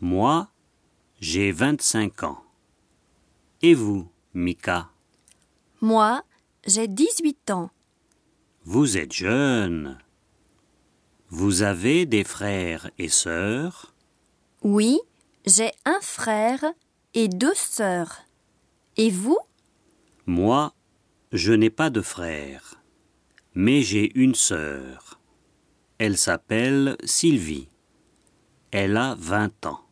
Moi, j'ai 25 ans. Et vous, Mika? Moi, j'ai 18 ans. Vous êtes jeune. Vous avez des frères et sœurs? Oui, j'ai un frère et deux sœurs. Et vous? Moi, je n'ai pas de frère, mais j'ai une sœur. Elle s'appelle Sylvie. Elle a 20 ans.